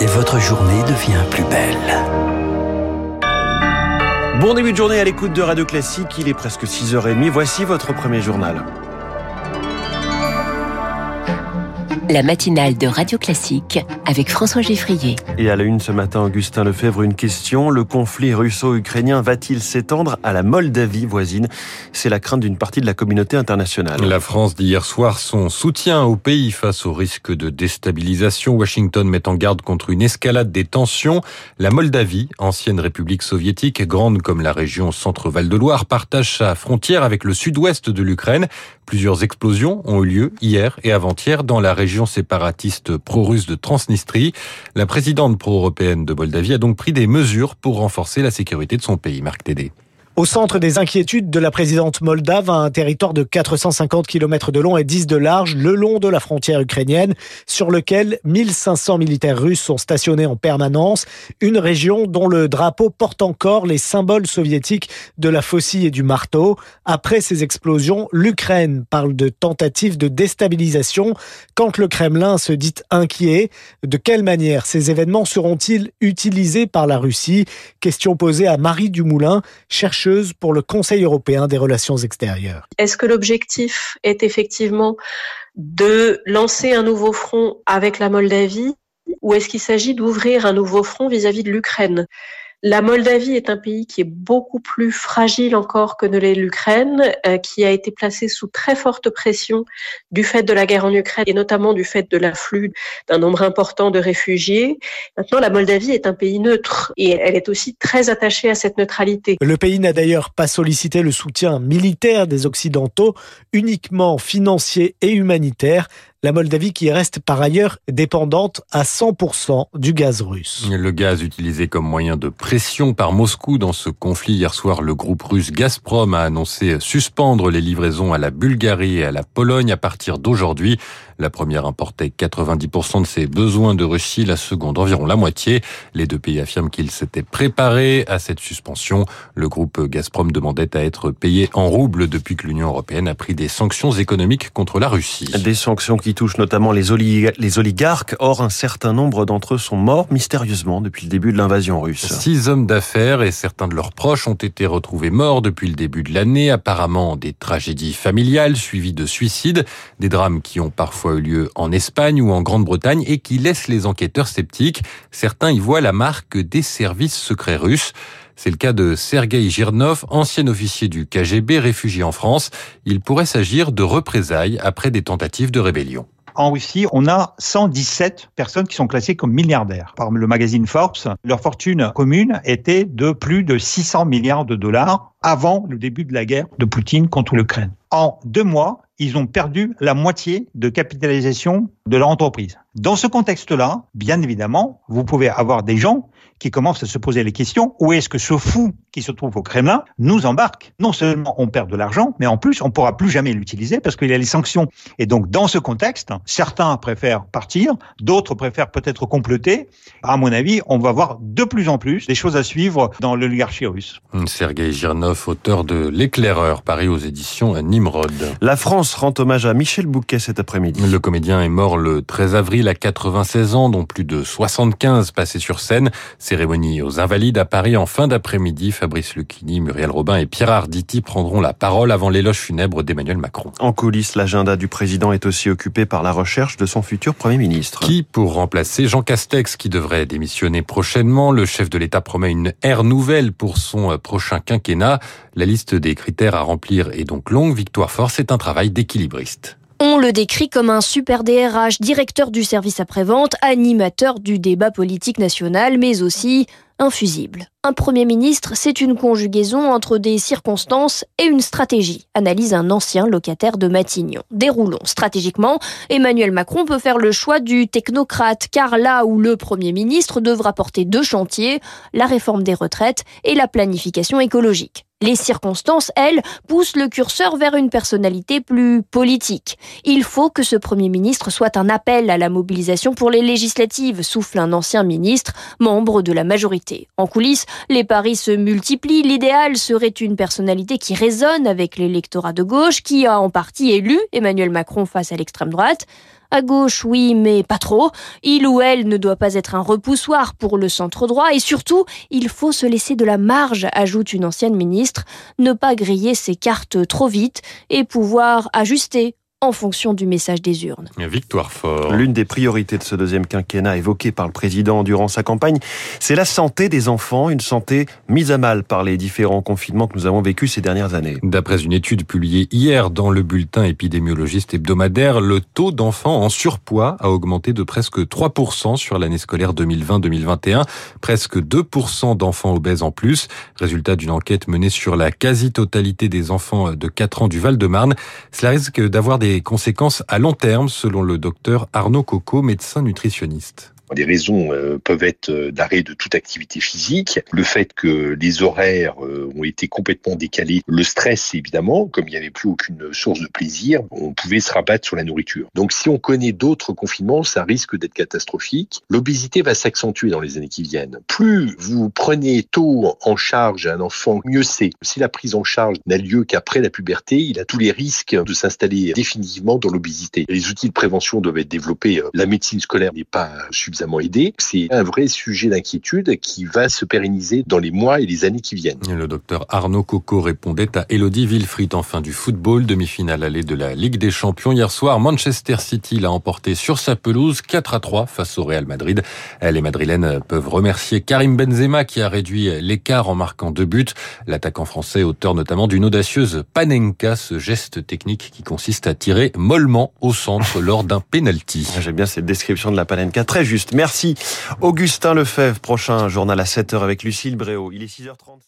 et votre journée devient plus belle. Bon début de journée à l'écoute de Radio Classique, il est presque 6h30, voici votre premier journal. La matinale de Radio Classique avec François Geffrier. Et à la une ce matin, Augustin Lefebvre, une question. Le conflit russo-ukrainien va-t-il s'étendre à la Moldavie voisine? C'est la crainte d'une partie de la communauté internationale. La France dit hier soir son soutien au pays face au risque de déstabilisation. Washington met en garde contre une escalade des tensions. La Moldavie, ancienne république soviétique, grande comme la région Centre-Val de Loire, partage sa frontière avec le sud-ouest de l'Ukraine. Plusieurs explosions ont eu lieu hier et avant-hier dans la région séparatiste pro-russe de Transnistrie. La présidente pro-européenne de Moldavie a donc pris des mesures pour renforcer la sécurité de son pays. Marc Tédé. Au centre des inquiétudes de la présidente moldave, un territoire de 450 km de long et 10 de large, le long de la frontière ukrainienne, sur lequel 1500 militaires russes sont stationnés en permanence, une région dont le drapeau porte encore les symboles soviétiques de la faucille et du marteau. Après ces explosions, l'Ukraine parle de tentative de déstabilisation. Quand le Kremlin se dit inquiet, de quelle manière ces événements seront-ils utilisés par la Russie? Question posée à Marie Dumoulin, chercheuse pour le Conseil européen des relations extérieures. Est-ce que l'objectif est effectivement de lancer un nouveau front avec la Moldavie ou est-ce qu'il s'agit d'ouvrir un nouveau front vis-à-vis de l'Ukraine? La Moldavie est un pays qui est beaucoup plus fragile encore que ne l'est l'Ukraine, euh, qui a été placé sous très forte pression du fait de la guerre en Ukraine et notamment du fait de l'afflux d'un nombre important de réfugiés. Maintenant, la Moldavie est un pays neutre et elle est aussi très attachée à cette neutralité. Le pays n'a d'ailleurs pas sollicité le soutien militaire des Occidentaux, uniquement financier et humanitaire la Moldavie qui reste par ailleurs dépendante à 100% du gaz russe. Le gaz utilisé comme moyen de pression par Moscou dans ce conflit hier soir, le groupe russe Gazprom a annoncé suspendre les livraisons à la Bulgarie et à la Pologne à partir d'aujourd'hui. La première importait 90% de ses besoins de Russie, la seconde environ la moitié. Les deux pays affirment qu'ils s'étaient préparés à cette suspension. Le groupe Gazprom demandait à être payé en roubles depuis que l'Union européenne a pris des sanctions économiques contre la Russie. Des sanctions qui touchent notamment les, les oligarques. Or, un certain nombre d'entre eux sont morts mystérieusement depuis le début de l'invasion russe. Six hommes d'affaires et certains de leurs proches ont été retrouvés morts depuis le début de l'année. Apparemment, des tragédies familiales suivies de suicides, des drames qui ont parfois eu lieu en Espagne ou en Grande-Bretagne et qui laisse les enquêteurs sceptiques. Certains y voient la marque des services secrets russes. C'est le cas de Sergei Girnov, ancien officier du KGB réfugié en France. Il pourrait s'agir de représailles après des tentatives de rébellion en Russie, on a 117 personnes qui sont classées comme milliardaires. Par le magazine Forbes, leur fortune commune était de plus de 600 milliards de dollars avant le début de la guerre de Poutine contre l'Ukraine. En deux mois, ils ont perdu la moitié de capitalisation de leur entreprise. Dans ce contexte-là, bien évidemment, vous pouvez avoir des gens qui commencent à se poser les questions, où est-ce que ce fou qui se trouve au Kremlin nous embarque? Non seulement on perd de l'argent, mais en plus on pourra plus jamais l'utiliser parce qu'il y a les sanctions. Et donc dans ce contexte, certains préfèrent partir, d'autres préfèrent peut-être compléter. À mon avis, on va voir de plus en plus des choses à suivre dans l'oligarchie russe. Sergei Girnov, auteur de L'éclaireur, paru aux éditions Nimrod. La France rend hommage à Michel Bouquet cet après-midi. Le comédien est mort le 13 avril à 96 ans, dont plus de 75 passés sur scène. Cérémonie aux Invalides à Paris en fin d'après-midi. Fabrice Lucchini, Muriel Robin et Pierre Arditi prendront la parole avant l'éloge funèbre d'Emmanuel Macron. En coulisses, l'agenda du président est aussi occupé par la recherche de son futur Premier ministre. Qui pour remplacer Jean Castex, qui devrait démissionner prochainement Le chef de l'État promet une ère nouvelle pour son euh, prochain quinquennat. La liste des critères à remplir est donc longue. Victoire Force est un travail On le décrit comme un super DRH, directeur du service après-vente, animateur du débat politique national, mais aussi infusible. Un Premier ministre, c'est une conjugaison entre des circonstances et une stratégie, analyse un ancien locataire de Matignon. Déroulons. Stratégiquement, Emmanuel Macron peut faire le choix du technocrate, car là où le Premier ministre devra porter deux chantiers, la réforme des retraites et la planification écologique. Les circonstances, elles, poussent le curseur vers une personnalité plus politique. Il faut que ce Premier ministre soit un appel à la mobilisation pour les législatives, souffle un ancien ministre, membre de la majorité. En coulisses, les paris se multiplient. L'idéal serait une personnalité qui résonne avec l'électorat de gauche, qui a en partie élu Emmanuel Macron face à l'extrême droite. À gauche, oui, mais pas trop. Il ou elle ne doit pas être un repoussoir pour le centre droit et surtout, il faut se laisser de la marge, ajoute une ancienne ministre, ne pas griller ses cartes trop vite et pouvoir ajuster en fonction du message des urnes. Victoire fort. L'une des priorités de ce deuxième quinquennat évoquée par le président durant sa campagne, c'est la santé des enfants, une santé mise à mal par les différents confinements que nous avons vécus ces dernières années. D'après une étude publiée hier dans le bulletin épidémiologiste hebdomadaire, le taux d'enfants en surpoids a augmenté de presque 3% sur l'année scolaire 2020-2021, presque 2% d'enfants obèses en plus, résultat d'une enquête menée sur la quasi-totalité des enfants de 4 ans du Val-de-Marne. Cela risque d'avoir des des conséquences à long terme, selon le docteur Arnaud Coco, médecin nutritionniste. Les raisons euh, peuvent être euh, d'arrêt de toute activité physique, le fait que les horaires euh, ont été complètement décalés, le stress évidemment, comme il n'y avait plus aucune source de plaisir, on pouvait se rabattre sur la nourriture. Donc si on connaît d'autres confinements, ça risque d'être catastrophique. L'obésité va s'accentuer dans les années qui viennent. Plus vous prenez tôt en charge un enfant, mieux c'est. Si la prise en charge n'a lieu qu'après la puberté, il a tous les risques de s'installer définitivement dans l'obésité. Les outils de prévention doivent être développés. La médecine scolaire n'est pas suffisamment. C'est un vrai sujet d'inquiétude qui va se pérenniser dans les mois et les années qui viennent. Le docteur Arnaud Coco répondait à Elodie Wilfried en fin du football, demi-finale allée de la Ligue des Champions. Hier soir, Manchester City l'a emporté sur sa pelouse 4 à 3 face au Real Madrid. Les Madrilènes peuvent remercier Karim Benzema qui a réduit l'écart en marquant deux buts. L'attaquant français, auteur notamment d'une audacieuse panenka, ce geste technique qui consiste à tirer mollement au centre lors d'un penalty. J'aime bien cette description de la panenka, très juste. Merci Augustin Lefebvre. Prochain journal à 7h avec Lucille Bréau. Il est 6h30.